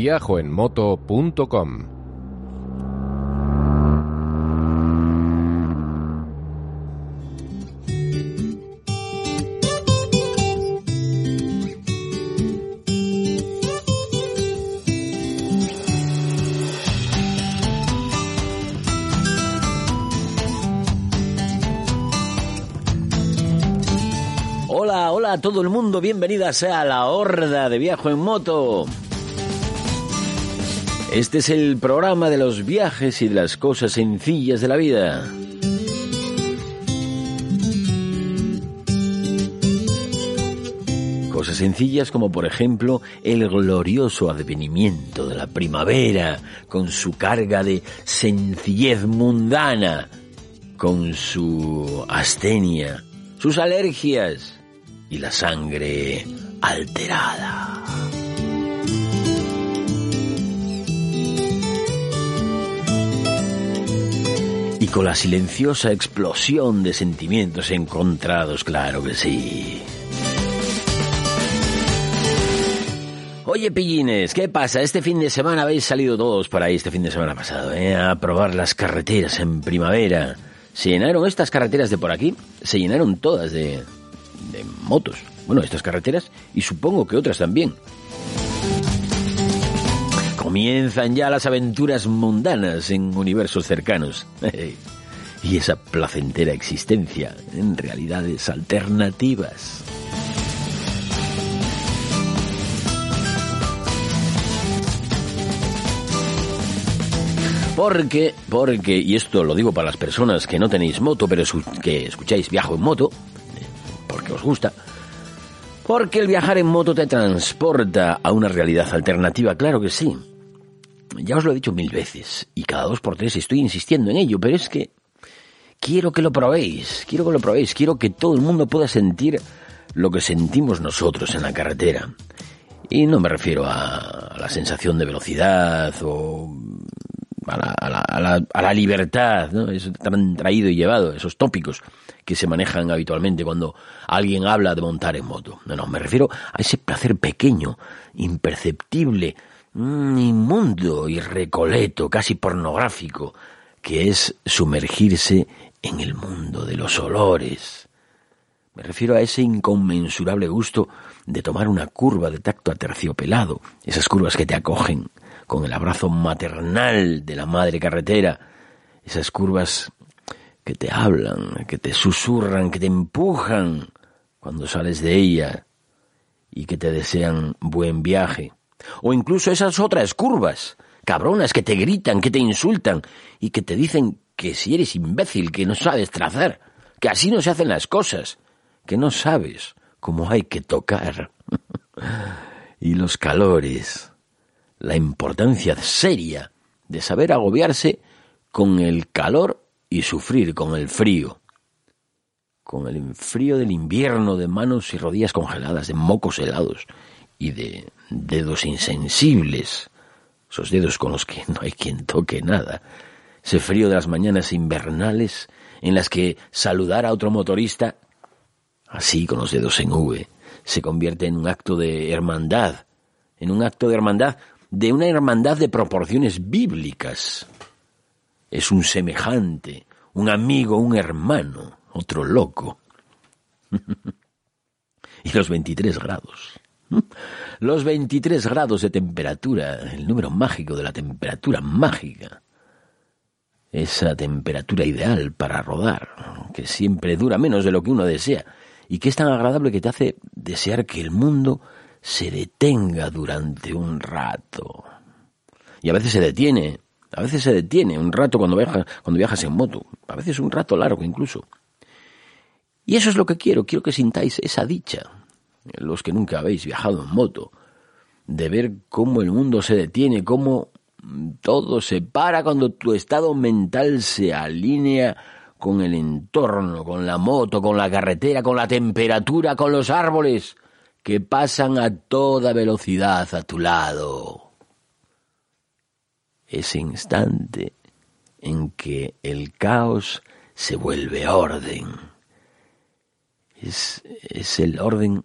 viajoenmoto.com Hola, hola todo el mundo, bienvenidas a la horda de Viajo en Moto. Este es el programa de los viajes y de las cosas sencillas de la vida. Cosas sencillas como por ejemplo el glorioso advenimiento de la primavera con su carga de sencillez mundana, con su astenia, sus alergias y la sangre alterada. Con la silenciosa explosión de sentimientos encontrados, claro que sí. Oye, pillines, ¿qué pasa? Este fin de semana habéis salido todos por ahí, este fin de semana pasado, ¿eh? a probar las carreteras en primavera. Se llenaron estas carreteras de por aquí, se llenaron todas de, de motos. Bueno, estas carreteras y supongo que otras también. Comienzan ya las aventuras mundanas en universos cercanos. y esa placentera existencia en realidades alternativas. Porque, porque, y esto lo digo para las personas que no tenéis moto, pero que escucháis viajo en moto, porque os gusta, porque el viajar en moto te transporta a una realidad alternativa, claro que sí. Ya os lo he dicho mil veces, y cada dos por tres estoy insistiendo en ello, pero es que quiero que lo probéis, quiero que lo probéis, quiero que todo el mundo pueda sentir lo que sentimos nosotros en la carretera. Y no me refiero a la sensación de velocidad o a la, a la, a la, libertad, ¿no? Eso tan traído y llevado, esos tópicos que se manejan habitualmente cuando alguien habla de montar en moto. No, no, me refiero a ese placer pequeño, imperceptible, inmundo y recoleto, casi pornográfico, que es sumergirse en el mundo de los olores. Me refiero a ese inconmensurable gusto de tomar una curva de tacto aterciopelado, esas curvas que te acogen con el abrazo maternal de la madre carretera, esas curvas que te hablan, que te susurran, que te empujan cuando sales de ella y que te desean buen viaje. O incluso esas otras curvas, cabronas, que te gritan, que te insultan y que te dicen que si eres imbécil, que no sabes trazar, que así no se hacen las cosas, que no sabes cómo hay que tocar. y los calores, la importancia seria de saber agobiarse con el calor y sufrir con el frío. Con el frío del invierno de manos y rodillas congeladas, de mocos helados y de dedos insensibles, esos dedos con los que no hay quien toque nada. Ese frío de las mañanas invernales en las que saludar a otro motorista, así con los dedos en V, se convierte en un acto de hermandad, en un acto de hermandad de una hermandad de proporciones bíblicas. Es un semejante, un amigo, un hermano, otro loco. y los 23 grados. Los 23 grados de temperatura, el número mágico de la temperatura mágica. esa temperatura ideal para rodar, que siempre dura menos de lo que uno desea, y que es tan agradable que te hace desear que el mundo se detenga durante un rato. Y a veces se detiene, a veces se detiene un rato cuando viajas, cuando viajas en moto, a veces un rato largo incluso. Y eso es lo que quiero, quiero que sintáis esa dicha, los que nunca habéis viajado en moto, de ver cómo el mundo se detiene, cómo todo se para cuando tu estado mental se alinea con el entorno, con la moto, con la carretera, con la temperatura, con los árboles que pasan a toda velocidad a tu lado. Ese instante en que el caos se vuelve orden. Es, es el orden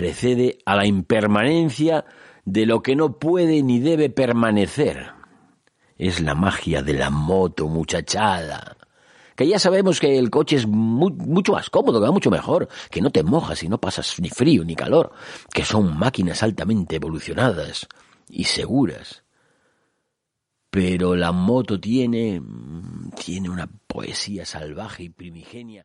precede a la impermanencia de lo que no puede ni debe permanecer. Es la magia de la moto muchachada. Que ya sabemos que el coche es mucho más cómodo, que va mucho mejor, que no te mojas y no pasas ni frío ni calor, que son máquinas altamente evolucionadas y seguras. Pero la moto tiene tiene una poesía salvaje y primigenia.